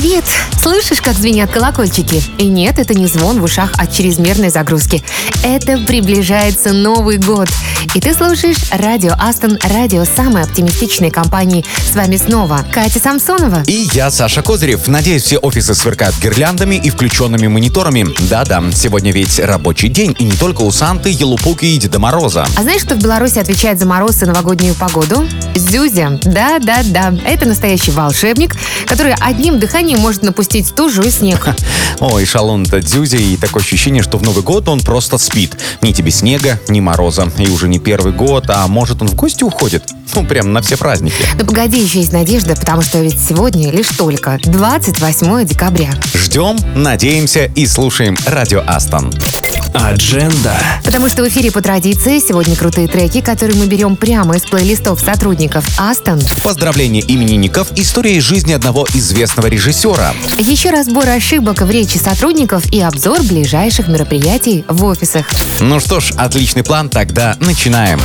Привет! Слышишь, как звенят колокольчики? И нет, это не звон в ушах от чрезмерной загрузки. Это приближается Новый год. И ты слушаешь радио Астон, радио самой оптимистичной компании. С вами снова Катя Самсонова. И я, Саша Козырев. Надеюсь, все офисы сверкают гирляндами и включенными мониторами. Да-да, сегодня ведь рабочий день, и не только у Санты, Елупуки и Деда Мороза. А знаешь, кто в Беларуси отвечает за мороз и новогоднюю погоду? Зюзя. Да-да-да. Это настоящий волшебник, который одним дыханием может напустить стужу и снег. Ой, шалун-то Дзюзя, и такое ощущение, что в Новый год он просто спит. Ни тебе снега, ни мороза. И уже не первый год, а может он в гости уходит? Ну, прям на все праздники. Ну погоди, еще есть надежда, потому что ведь сегодня лишь только 28 декабря. Ждем, надеемся и слушаем Радио Астон. Адженда. Потому что в эфире по традиции сегодня крутые треки, которые мы берем прямо из плейлистов сотрудников Астон. Поздравление именинников, история из жизни одного известного режиссера. Еще разбор ошибок в речи сотрудников и обзор ближайших мероприятий в офисах. Ну что ж, отличный план, тогда начинаем.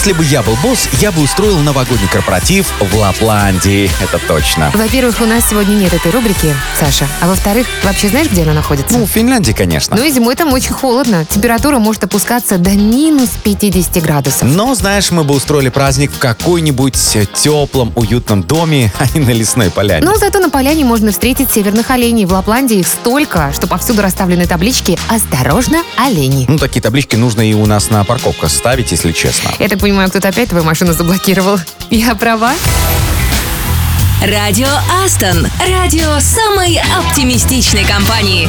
Если бы я был босс, я бы устроил новогодний корпоратив в Лапландии. Это точно. Во-первых, у нас сегодня нет этой рубрики, Саша. А во-вторых, вообще знаешь, где она находится? Ну, в Финляндии, конечно. Ну и зимой там очень холодно. Температура может опускаться до минус 50 градусов. Но, знаешь, мы бы устроили праздник в какой-нибудь теплом, уютном доме, а не на лесной поляне. Но зато на поляне можно встретить северных оленей. В Лапландии их столько, что повсюду расставлены таблички «Осторожно, олени». Ну, такие таблички нужно и у нас на парковках ставить, если честно. Я так понимаю, кто-то опять твою машину заблокировал. Я права? Радио Астон. Радио самой оптимистичной компании.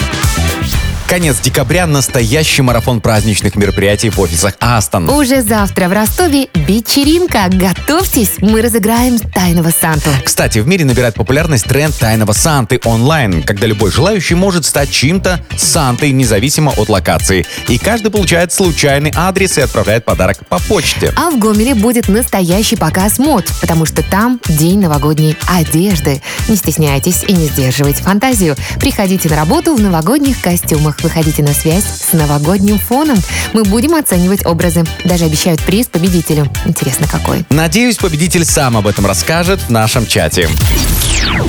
Конец декабря – настоящий марафон праздничных мероприятий в офисах Астон. Уже завтра в Ростове вечеринка. Готовьтесь, мы разыграем тайного Санту. Кстати, в мире набирает популярность тренд тайного Санты онлайн, когда любой желающий может стать чьим-то Сантой, независимо от локации. И каждый получает случайный адрес и отправляет подарок по почте. А в Гомеле будет настоящий показ мод, потому что там день новогодней одежды. Не стесняйтесь и не сдерживайте фантазию. Приходите на работу в новогодних костюмах. Выходите на связь с новогодним фоном. Мы будем оценивать образы. Даже обещают приз победителю. Интересно, какой. Надеюсь, победитель сам об этом расскажет в нашем чате.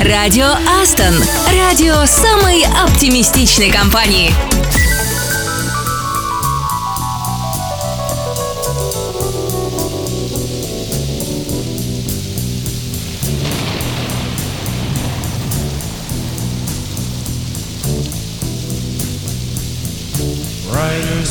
Радио Астон. Радио самой оптимистичной компании.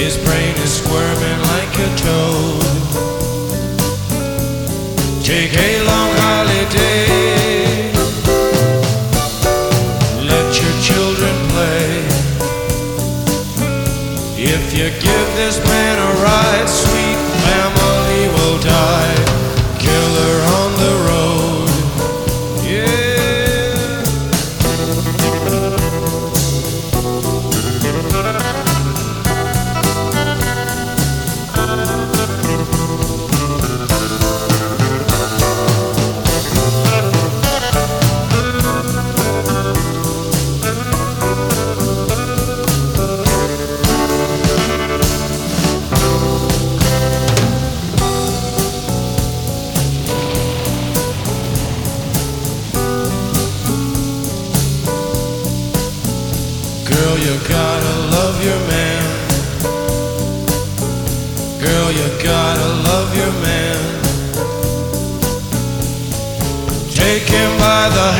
His brain is squirming like a toad. Take a long holiday. Let your children play. If you give this man a ride, the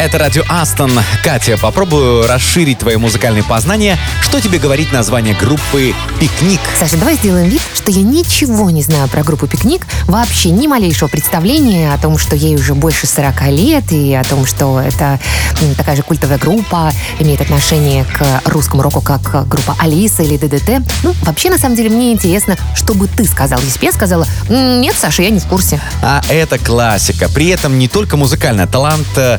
Это радио Астон. Катя, попробую расширить твои музыкальные познания. Что тебе говорит название группы «Пикник»? Саша, давай сделаем вид, что я ничего не знаю про группу «Пикник», вообще ни малейшего представления о том, что ей уже больше 40 лет, и о том, что это такая же культовая группа, имеет отношение к русскому року, как группа Алиса или ДДТ. Ну, вообще, на самом деле, мне интересно, что бы ты сказал, если бы я сказала, «М, нет, Саша, я не в курсе. А это классика. При этом не только музыкальный талант э,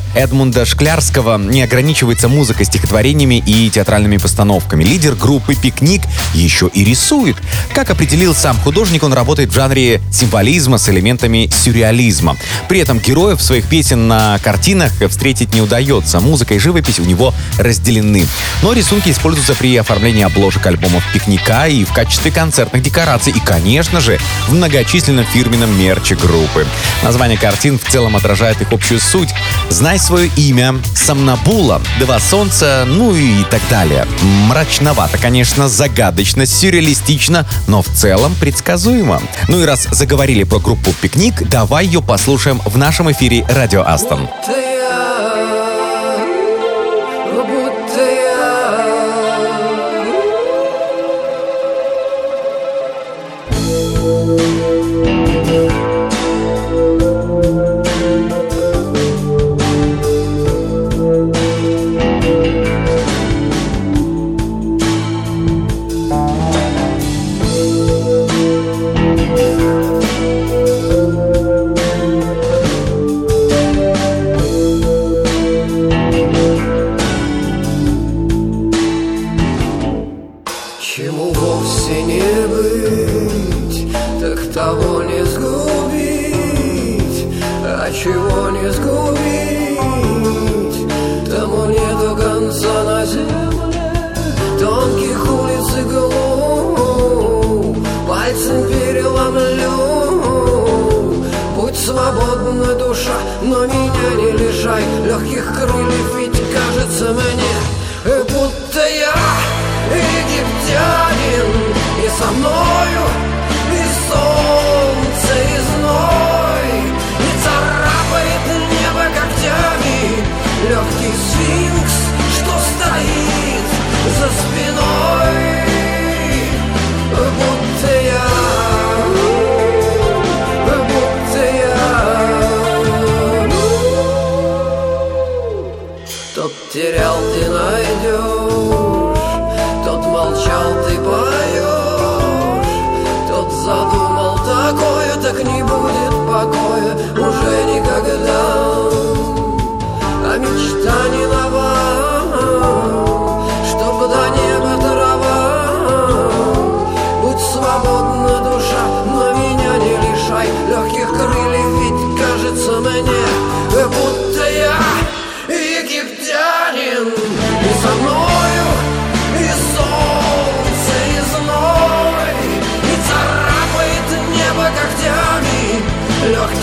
Эдмунда Шклярского не ограничивается музыкой, стихотворениями и театральными постановками. Лидер группы «Пикник» еще и рисует. Как определил сам художник, он работает в жанре символизма с элементами сюрреализма. При этом героев своих песен на картинах встретить не удается. Музыка и живопись у него разделены. Но рисунки используются при оформлении обложек альбомов «Пикника» и в качестве концертных декораций. И, конечно же, в многочисленном фирменном мерче группы. Название картин в целом отражает их общую суть. «Знай свое имя», «Сомнабула», «Два солнца», ну и так далее. Мрачновато, конечно, загадочно, сюрреалистично, но в целом предсказуемо. Ну и раз заговорили про группу «Пикник», давай ее послушаем в нашем эфире «Радио Астон». Будто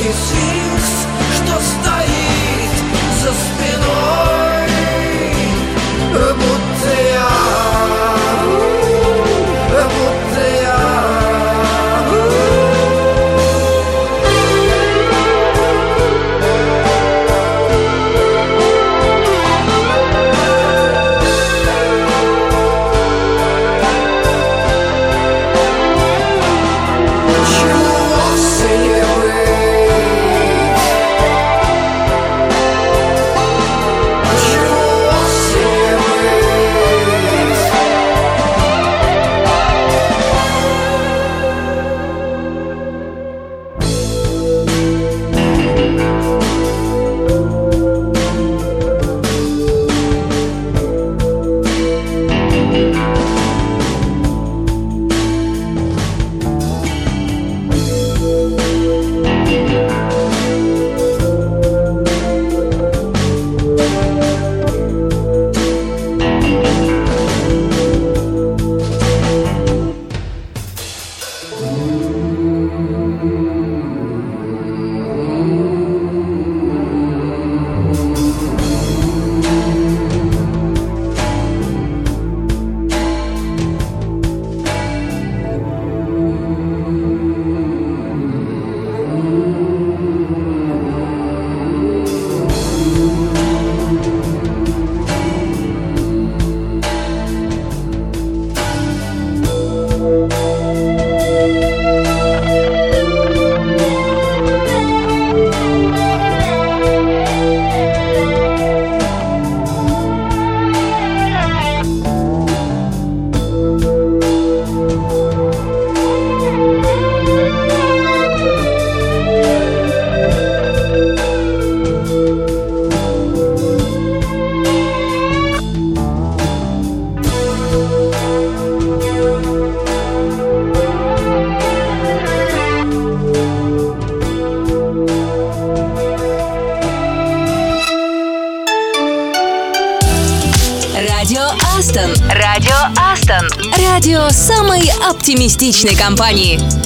you see? Оптимистичной компании.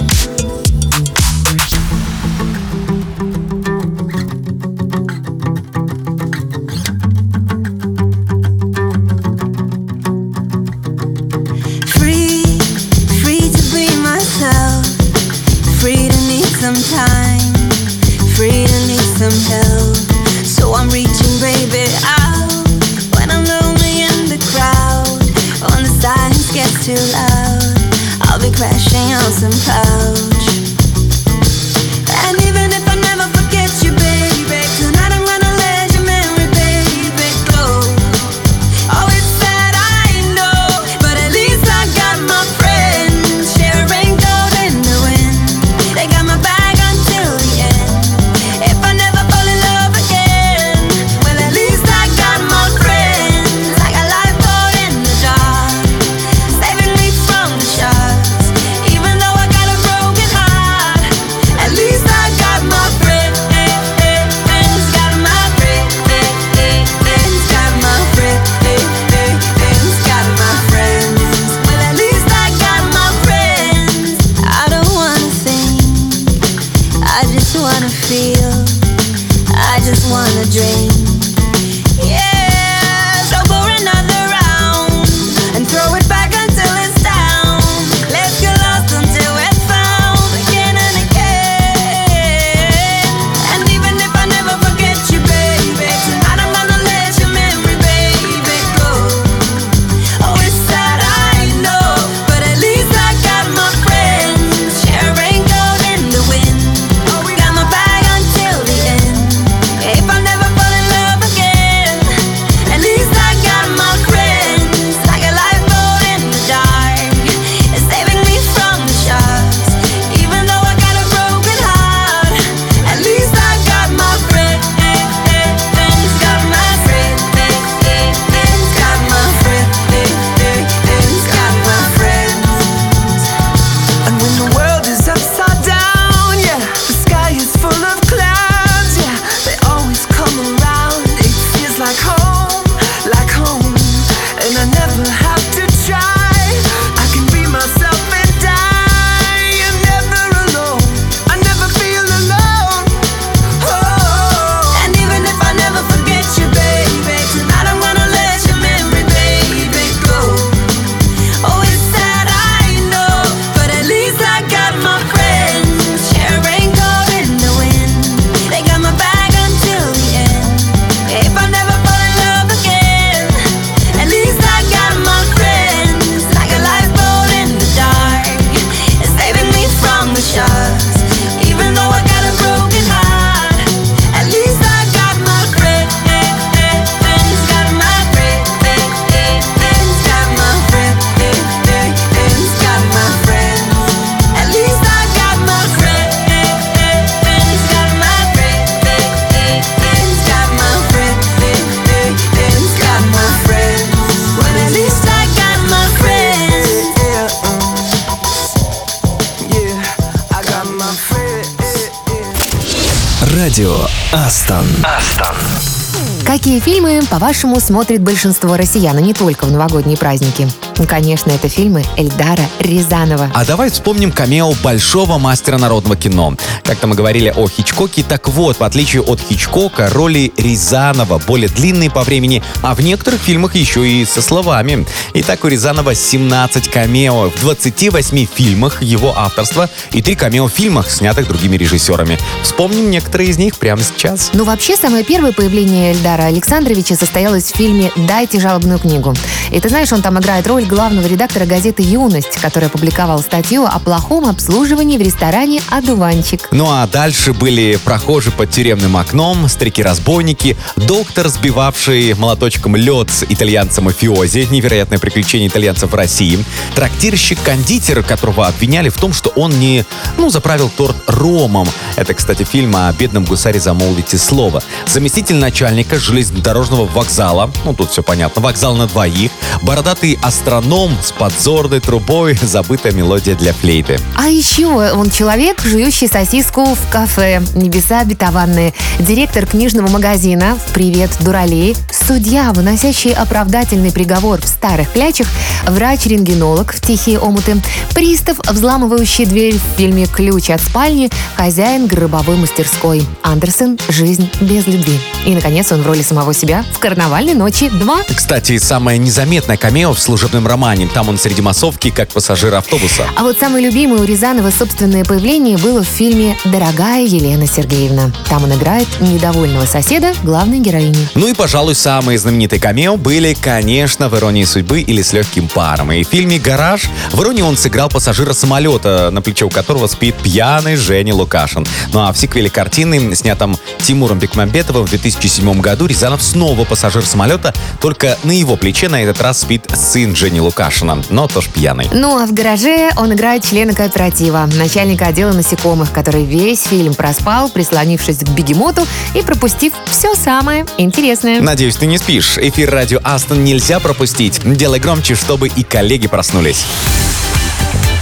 По-вашему, смотрит большинство россиян, и не только в новогодние праздники? Ну, конечно, это фильмы Эльдара Рязанова. А давай вспомним камео большого мастера народного кино. Как-то мы говорили о Хичкоке, так вот, в отличие от Хичкока, роли Рязанова более длинные по времени, а в некоторых фильмах еще и со словами. Итак, у Рязанова 17 камео в 28 фильмах его авторства и 3 камео в фильмах, снятых другими режиссерами. Вспомним некоторые из них прямо сейчас. Ну, вообще, самое первое появление Эльдара Александровича состоялось в фильме «Дайте жалобную книгу». И ты знаешь, он там играет роль главного редактора газеты «Юность», который опубликовал статью о плохом обслуживании в ресторане «Одуванчик». Ну а дальше были прохожи под тюремным окном, старики-разбойники, доктор, сбивавший молоточком лед с итальянцем-мафиози, невероятное приключение итальянцев в России, трактирщик-кондитер, которого обвиняли в том, что он не, ну, заправил торт ромом. Это, кстати, фильм о бедном гусаре «Замолвите слово». Заместитель начальника железнодорожного вокзала, ну, тут все понятно, вокзал на двоих, бородатый астроном с подзорной трубой, забытая мелодия для флейты. А еще он человек, жующий сосиску в кафе «Небеса обетованные», директор книжного магазина «Привет, дуралей», судья, выносящий оправдательный приговор в старых клячах, врач-рентгенолог в «Тихие омуты», пристав, взламывающий дверь в фильме «Ключ от спальни», хозяин гробовой мастерской. Андерсон «Жизнь без любви». И, наконец, он в роли самого себя в «Карнавальной ночи 2». Кстати, самое незаметное камео в служебном романе. Там он среди массовки, как пассажир автобуса. А вот самое любимое у Рязанова собственное появление было в фильме «Дорогая Елена Сергеевна». Там он играет недовольного соседа главной героини. Ну и, пожалуй, самые знаменитые камео были, конечно, в «Иронии судьбы» или «С легким паром». И в фильме «Гараж» в «Иронии» он сыграл пассажира самолета, на плече у которого спит пьяный Женя Лукашин. Ну а в сиквеле картины, снятом Тимуром Бекмамбетовым в 2007 году, Рязанов снова пассажир самолета, только на его плече на этот раз спит сын Жени Лукашина, но тоже пьяный. Ну а в гараже он играет члена кооператива, начальника отдела насекомых, который весь фильм проспал, прислонившись к бегемоту и пропустив все самое интересное. Надеюсь, ты не спишь. Эфир радио Астон нельзя пропустить. Делай громче, чтобы и коллеги проснулись.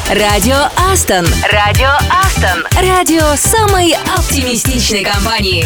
Радио Астон. Радио Астон. Радио самой оптимистичной компании.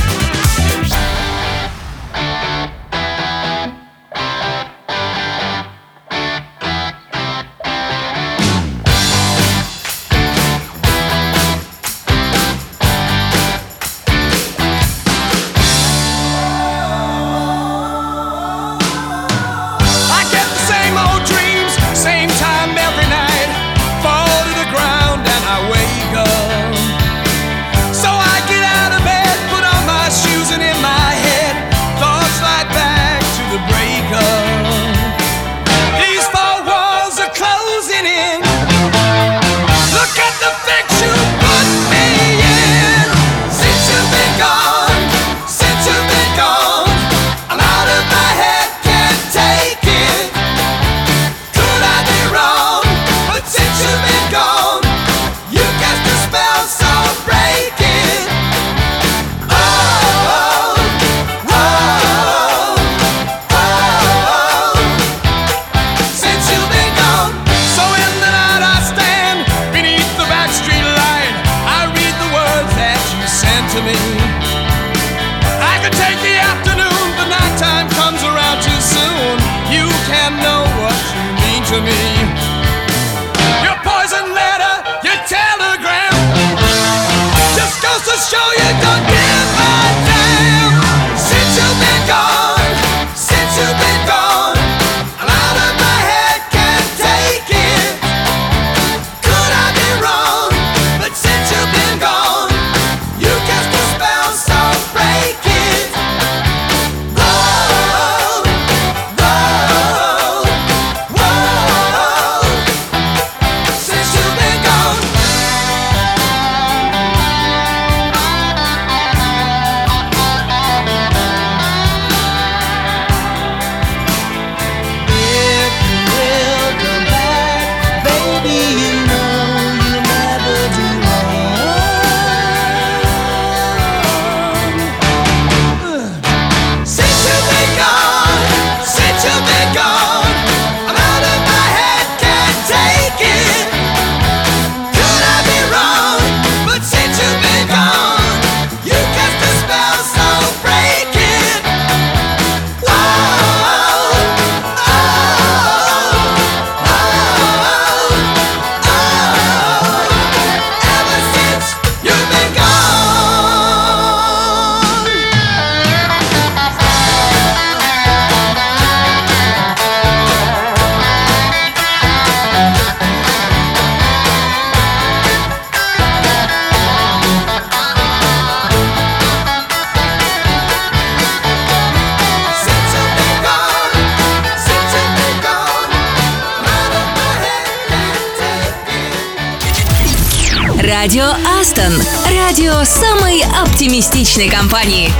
Оптимистичной компании.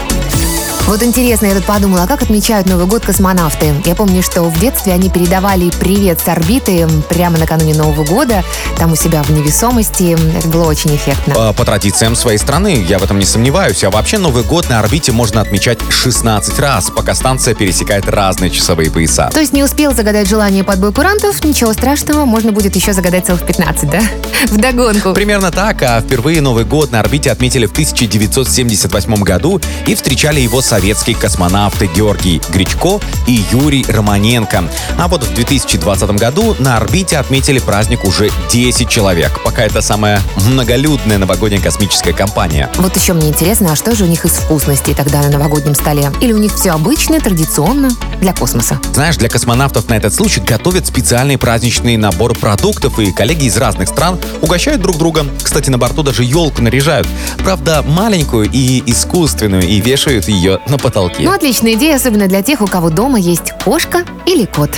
Вот интересно, я тут подумала, а как отмечают Новый год космонавты? Я помню, что в детстве они передавали привет с орбиты прямо накануне Нового года, там у себя в невесомости. Это было очень эффектно. А, По традициям своей страны, я в этом не сомневаюсь. А вообще Новый год на орбите можно отмечать 16 раз, пока станция пересекает разные часовые пояса. То есть не успел загадать желание под бой курантов, ничего страшного, можно будет еще загадать целых 15, да? Вдогонку. Примерно так, а впервые Новый год на орбите отметили в 1978 году и встречали его советские космонавты Георгий Гречко и Юрий Романенко. А вот в 2020 году на орбите отметили праздник уже 10 человек. Пока это самая многолюдная новогодняя космическая компания. Вот еще мне интересно, а что же у них из вкусностей тогда на новогоднем столе? Или у них все обычно, традиционно, для космоса? Знаешь, для космонавтов на этот случай готовят специальный праздничный набор продуктов, и коллеги из разных стран угощают друг друга. Кстати, на борту даже елку наряжают. Правда, маленькую и искусственную, и вешают ее на потолке. Ну, отличная идея, особенно для тех, у кого дома есть кошка или кот.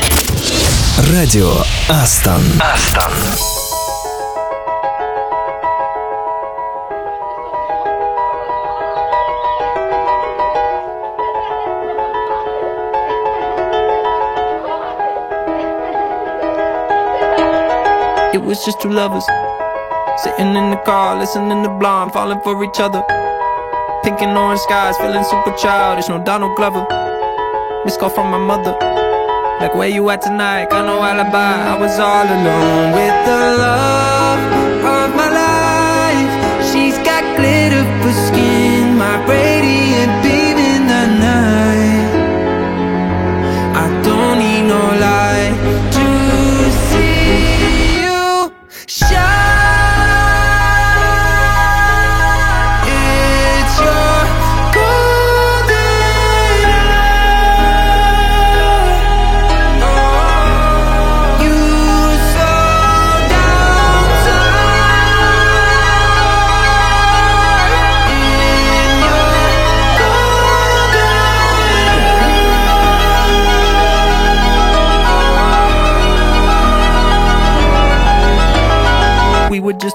Радио Астон. Астон. Was just two lovers sitting in the car, listening to Blonde, falling for each other. Pink and orange skies, feeling super childish. No Donald Glover. Missed call from my mother. Like where you at tonight? Got no alibi. I was all alone with the love of my life. She's got glitter for skin, my radiant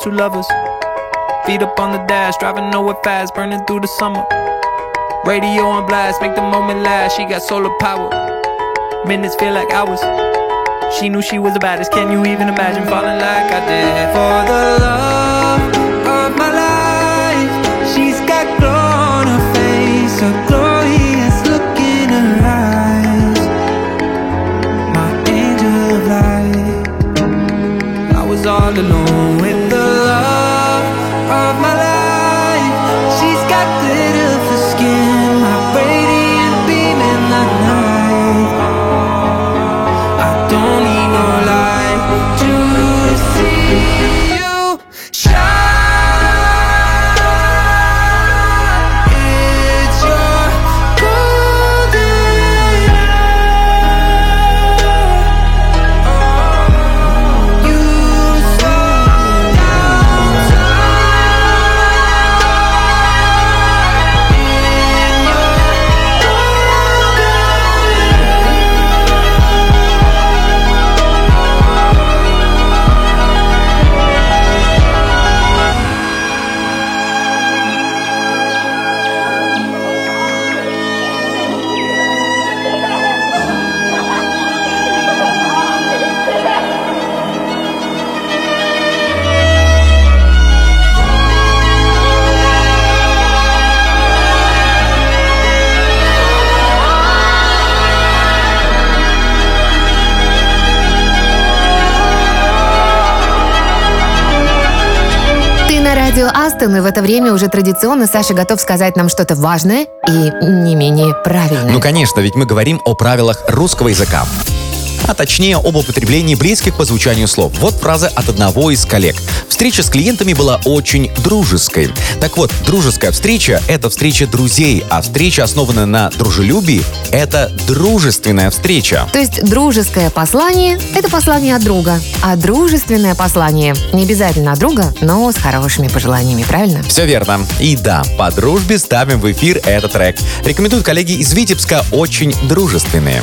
two lovers. Feet up on the dash, driving nowhere fast, burning through the summer. Radio on blast, make the moment last. She got solar power. Minutes feel like hours. She knew she was the baddest. Can you even imagine falling like I did? For the love of my life, she's got glow on her face, a glorious радио Астон, и в это время уже традиционно Саша готов сказать нам что-то важное и не менее правильное. Ну, конечно, ведь мы говорим о правилах русского языка. А точнее, об употреблении близких по звучанию слов. Вот фраза от одного из коллег. Встреча с клиентами была очень дружеской. Так вот, дружеская встреча – это встреча друзей, а встреча, основанная на дружелюбии – это дружественная встреча. То есть дружеское послание – это послание от друга, а дружественное послание не обязательно от друга, но с хорошими пожеланиями, правильно? Все верно. И да, по дружбе ставим в эфир этот трек. Рекомендуют коллеги из Витебска очень дружественные.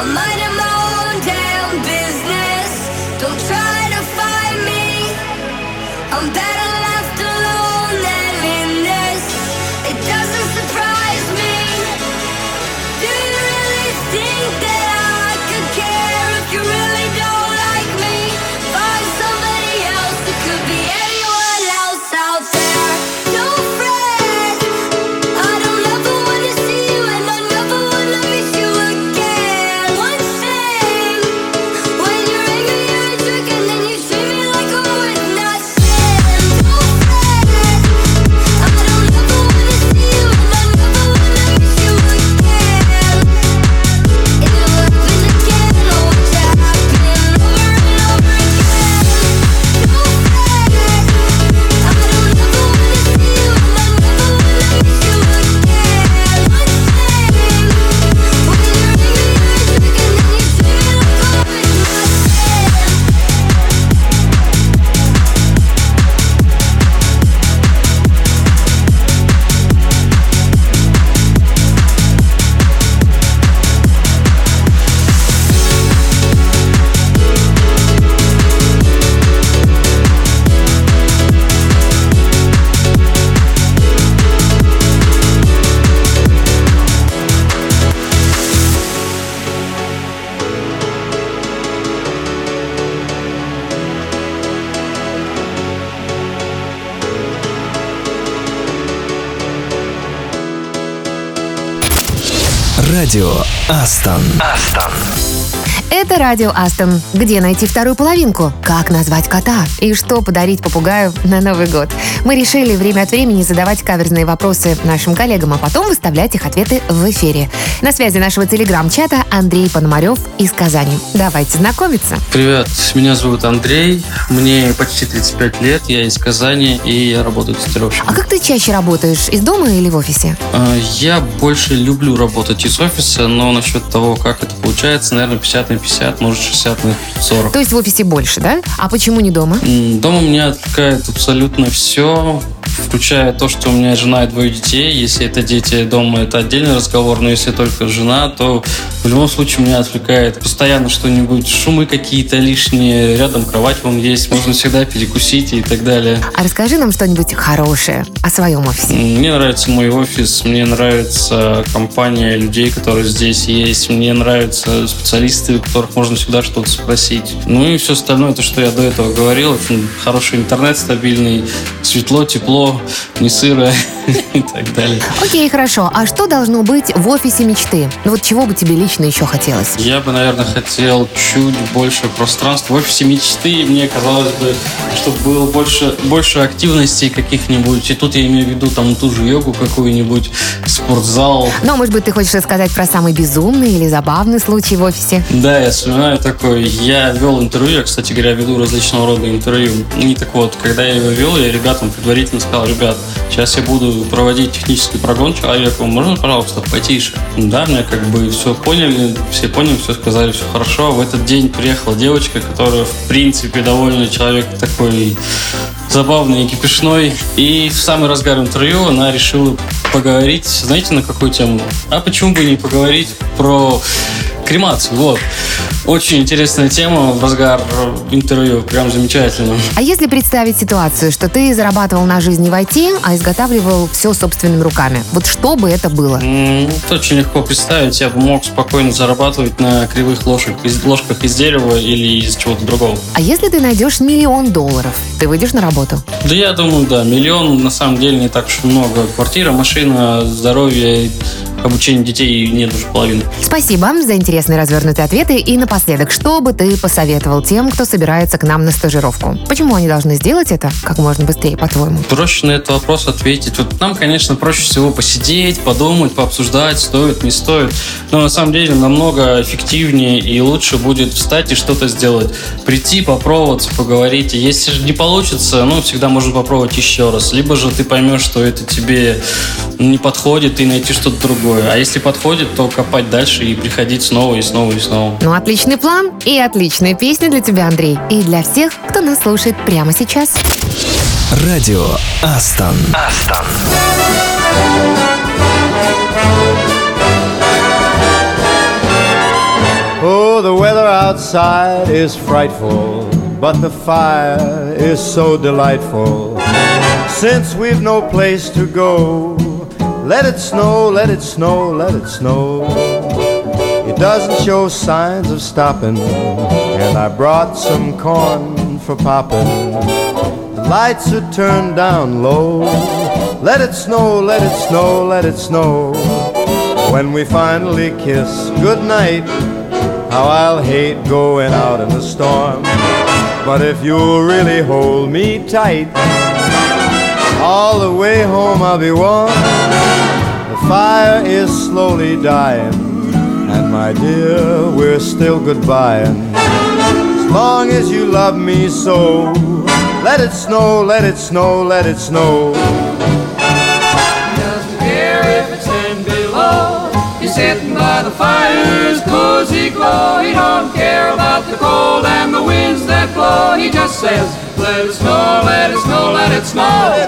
I might Радио Астон. Астон. Это радио Астон. Где найти вторую половинку? Как назвать кота? И что подарить попугаю на Новый год? Мы решили время от времени задавать каверзные вопросы нашим коллегам, а потом выставлять их ответы в эфире. На связи нашего телеграм-чата Андрей Пономарев из Казани. Давайте знакомиться. Привет, меня зовут Андрей, мне почти 35 лет, я из Казани и я работаю А тестировщиком. как ты чаще работаешь? Из дома или в офисе? А, Я больше люблю работать из офиса, но насчет того, как это получается, наверное, 50 на 50, может 60 на 40. То есть в офисе больше, да? А почему не дома? Дома меня отвлекает абсолютно все, включая то, что у меня жена и двое детей. Если это дети дома, это отдельный разговор, но если только жена, то в любом случае меня отвлекает постоянно что-нибудь, шумы какие-то лишние, рядом кровать вон есть, можно всегда перекусить и так далее. А расскажи нам что-нибудь хорошее о своем офисе. Мне нравится мой офис, мне нравится компания людей, которые здесь есть, мне нравятся специалисты, у которых можно всегда что-то спросить. Ну и все остальное, то, что я до этого говорил, очень хороший интернет стабильный, светло, тепло, не сыро и так далее. Окей, хорошо. А что должно быть в офисе мечты? Ну вот чего бы тебе лично еще хотелось? Я бы, наверное, хотел чуть больше пространства. В офисе мечты мне казалось бы, чтобы было больше, больше активностей каких-нибудь. И тут я имею в виду там ту же йогу какую-нибудь, спортзал. Ну, может быть, ты хочешь рассказать про самый безумный или забавный случай в офисе? Да, я вспоминаю такой. Я вел интервью, я, кстати говоря, веду различного рода интервью. И так вот, когда я его вел, я ребятам предварительно сказал, ребят, сейчас я буду проводить технический прогон человеку, можно, пожалуйста, потише? Да, мне как бы все поняли, все поняли, все сказали, все хорошо. В этот день приехала девочка, которая, в принципе, довольно человек такой забавный и кипишной. И в самый разгар интервью она решила поговорить, знаете, на какую тему? А почему бы не поговорить про кремацию? Вот. Очень интересная тема в разгар интервью. Прям замечательно. А если представить ситуацию, что ты зарабатывал на жизнь не в IT, а изготавливал все собственными руками? Вот что бы это было? М, Это очень легко представить. Я бы мог спокойно зарабатывать на кривых ложках из, ложках из дерева или из чего-то другого. А если ты найдешь миллион долларов, ты выйдешь на работу? Да я думаю, да. Миллион на самом деле не так уж много. Квартира, машина, здоровье, обучение детей нет уже половины. Спасибо за интересные развернутые ответы. И напоследок, что бы ты посоветовал тем, кто собирается к нам на стажировку? Почему они должны сделать это как можно быстрее, по-твоему? Проще на этот вопрос ответить. Вот нам, конечно, проще всего посидеть, подумать, пообсуждать, стоит, не стоит. Но на самом деле намного эффективнее и лучше будет встать и что-то сделать. Прийти, попробовать, поговорить. Если же не получится, ну, всегда можно попробовать еще раз. Либо же ты поймешь, что это тебе не подходит, и найти что-то другое. А если подходит, то копать дальше и приходить снова и снова и снова. Ну, отличный план и отличная песня для тебя, Андрей. И для всех, кто нас слушает прямо сейчас. Радио Астон. Астон. Oh, the weather outside is frightful, but the fire is so delightful. Since we've no place to go, let it snow, let it snow, let it snow. It doesn't show signs of stopping, and I brought some corn for popping. The lights are turned down low. Let it snow, let it snow, let it snow. When we finally kiss goodnight, how I'll hate going out in the storm. But if you'll really hold me tight, all the way home I'll be warm. The fire is slowly dying, and my dear, we're still goodbying. As long as you love me so, let it snow, let it snow, let it snow. doesn't care if it's ten below. He's sitting by the fire's cozy glow. He don't care about the cold and the winds that blow. He just says, let it snow, let it snow, let it snow. Let it snow.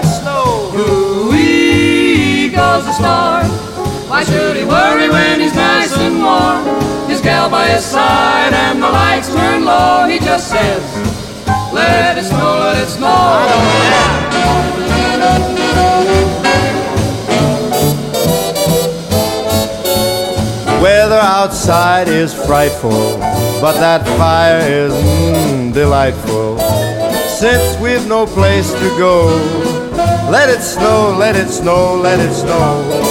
Why should he worry when he's nice and warm? His gal by his side and the lights turn low. He just says, let it snow, let it snow. I don't care. Weather outside is frightful, but that fire is mm, delightful. Since we've no place to go, let it snow, let it snow, let it snow.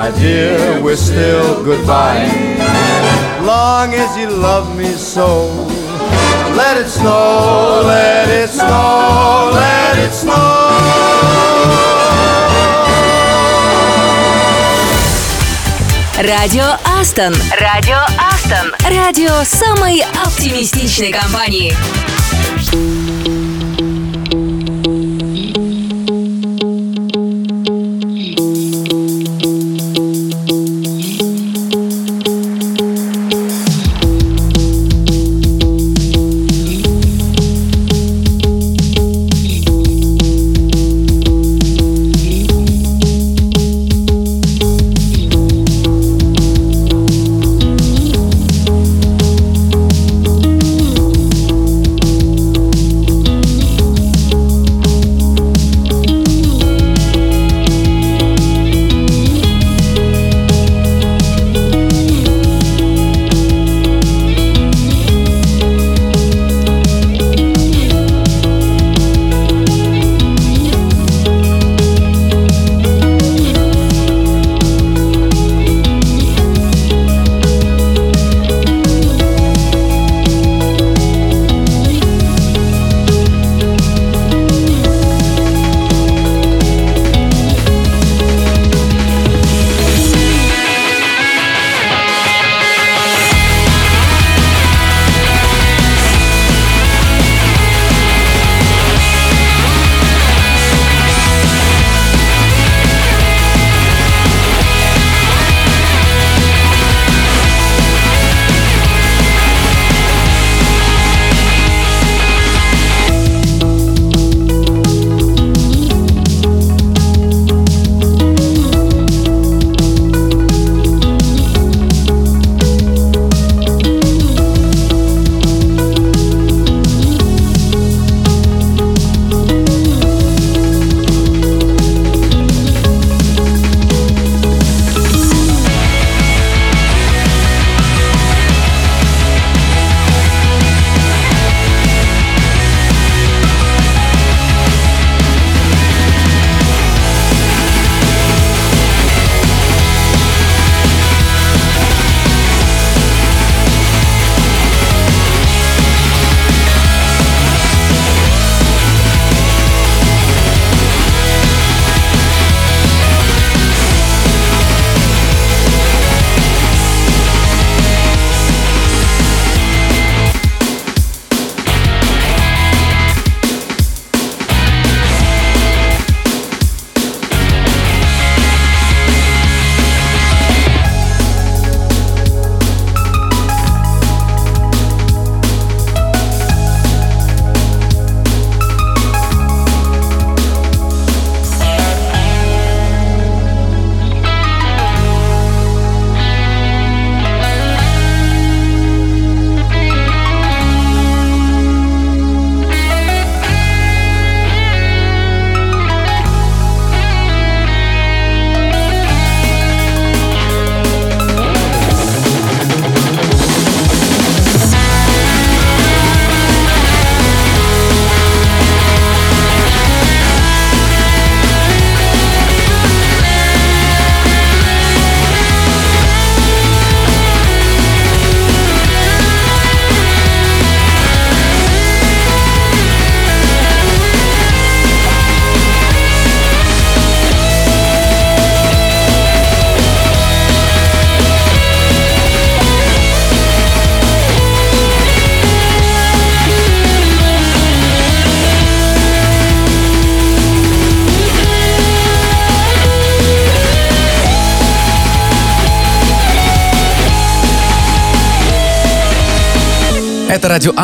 my dear, we're still goodbye. Long as you love me so, let it snow, let it snow, let it snow. Радио Астон. Радио Астон. Радио самой оптимистичной компании.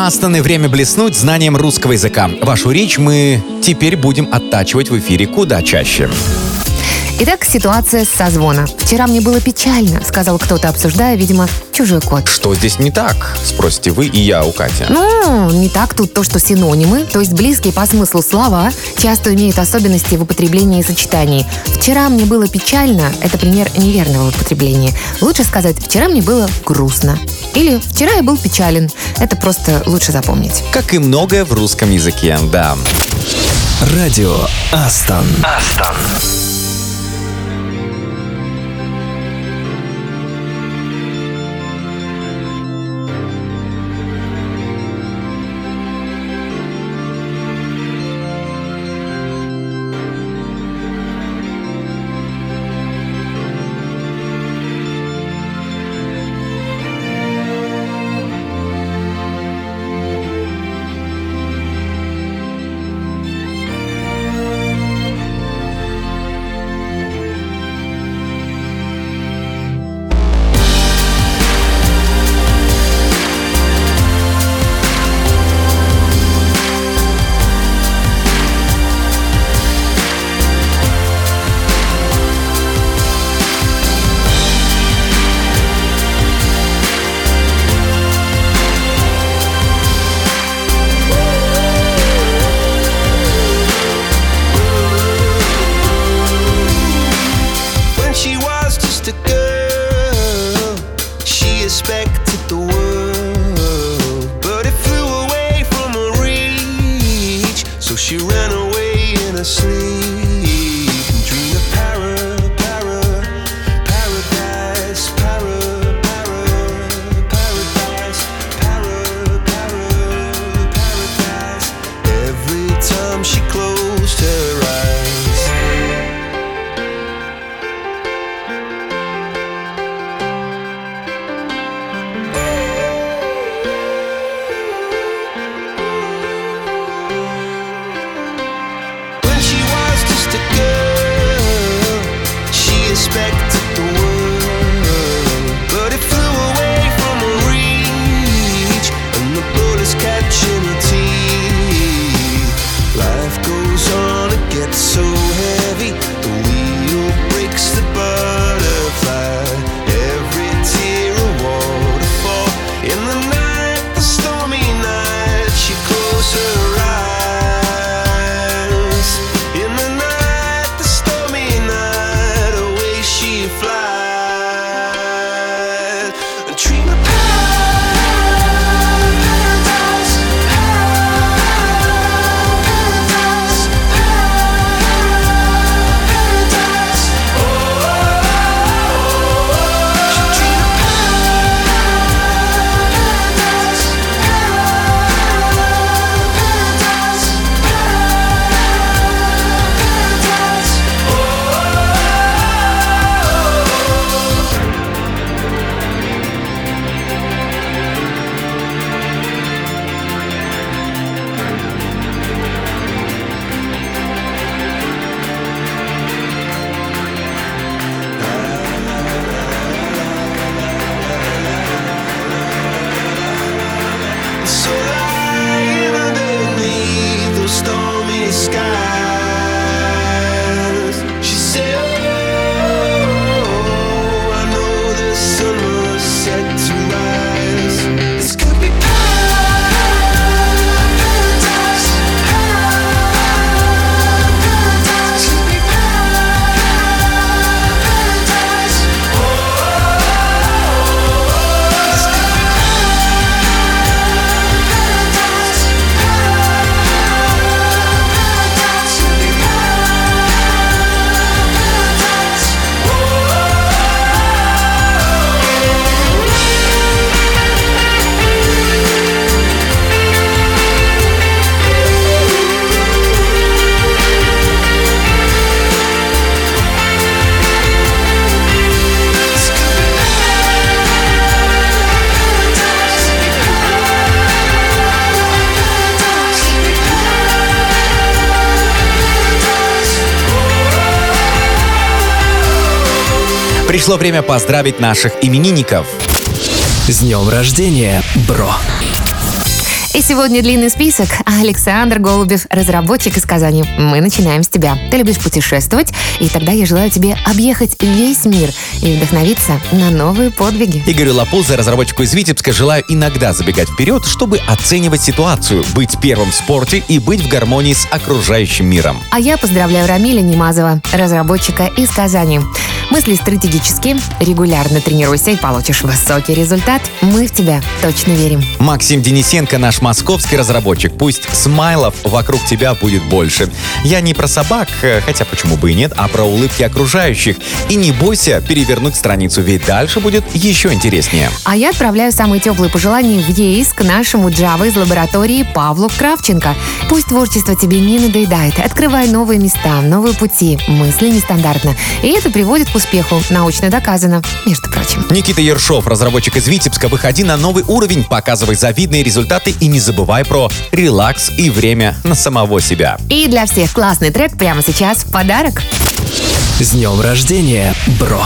Астон и время блеснуть знанием русского языка. Вашу речь мы теперь будем оттачивать в эфире куда чаще. Итак, ситуация с созвона. «Вчера мне было печально», — сказал кто-то, обсуждая, видимо, чужой код. Что здесь не так? Спросите вы и я у Кати. Ну, не так тут то, что синонимы, то есть близкие по смыслу слова, часто имеют особенности в употреблении и сочетании. «Вчера мне было печально» — это пример неверного употребления. Лучше сказать «вчера мне было грустно». Или «вчера я был печален». Это просто лучше запомнить. Как и многое в русском языке, да. Радио Астон. Астон. Пришло время поздравить наших именинников. С днем рождения, бро! И сегодня длинный список. Александр Голубев, разработчик из Казани. Мы начинаем с тебя. Ты любишь путешествовать, и тогда я желаю тебе объехать весь мир и вдохновиться на новые подвиги. Игорю Лапуза, разработчику из Витебска, желаю иногда забегать вперед, чтобы оценивать ситуацию, быть первым в спорте и быть в гармонии с окружающим миром. А я поздравляю Рамиля Немазова, разработчика из Казани. Мысли стратегические, регулярно тренируйся и получишь высокий результат. Мы в тебя точно верим. Максим Денисенко, наш московский разработчик. Пусть смайлов вокруг тебя будет больше. Я не про собак, э, хотя почему бы и нет, а про улыбки окружающих. И не бойся перевернуть страницу, ведь дальше будет еще интереснее. А я отправляю самые теплые пожелания в ЕИС к нашему Java из лаборатории Павлу Кравченко. Пусть творчество тебе не надоедает. Открывай новые места, новые пути, мысли нестандартно. И это приводит к успеху. Научно доказано, между прочим. Никита Ершов, разработчик из Витебска, выходи на новый уровень, показывай завидные результаты и не забывай про релакс и время на самого себя. И для всех классный трек прямо сейчас в подарок. С днем рождения, бро!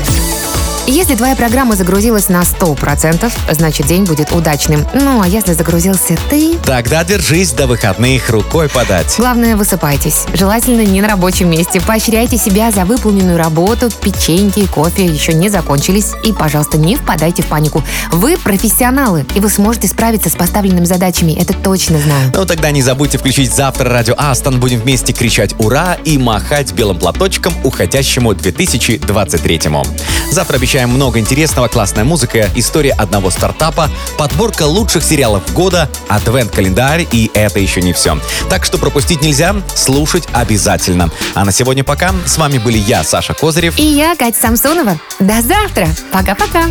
Если твоя программа загрузилась на 100%, значит день будет удачным. Ну а если загрузился ты... Тогда держись до выходных рукой подать. Главное, высыпайтесь. Желательно не на рабочем месте. Поощряйте себя за выполненную работу. Печеньки и кофе еще не закончились. И, пожалуйста, не впадайте в панику. Вы профессионалы, и вы сможете справиться с поставленными задачами. Это точно знаю. Ну тогда не забудьте включить завтра радио Астон. Будем вместе кричать «Ура!» и махать белым платочком уходящему 2023-му. Завтра обещаем много интересного, классная музыка, история одного стартапа, подборка лучших сериалов года, адвент-календарь и это еще не все. Так что пропустить нельзя, слушать обязательно. А на сегодня пока. С вами были я, Саша Козырев. И я, Катя Самсонова. До завтра. Пока-пока.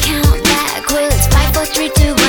Count four, three, two,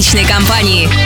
Оптимистичной компании.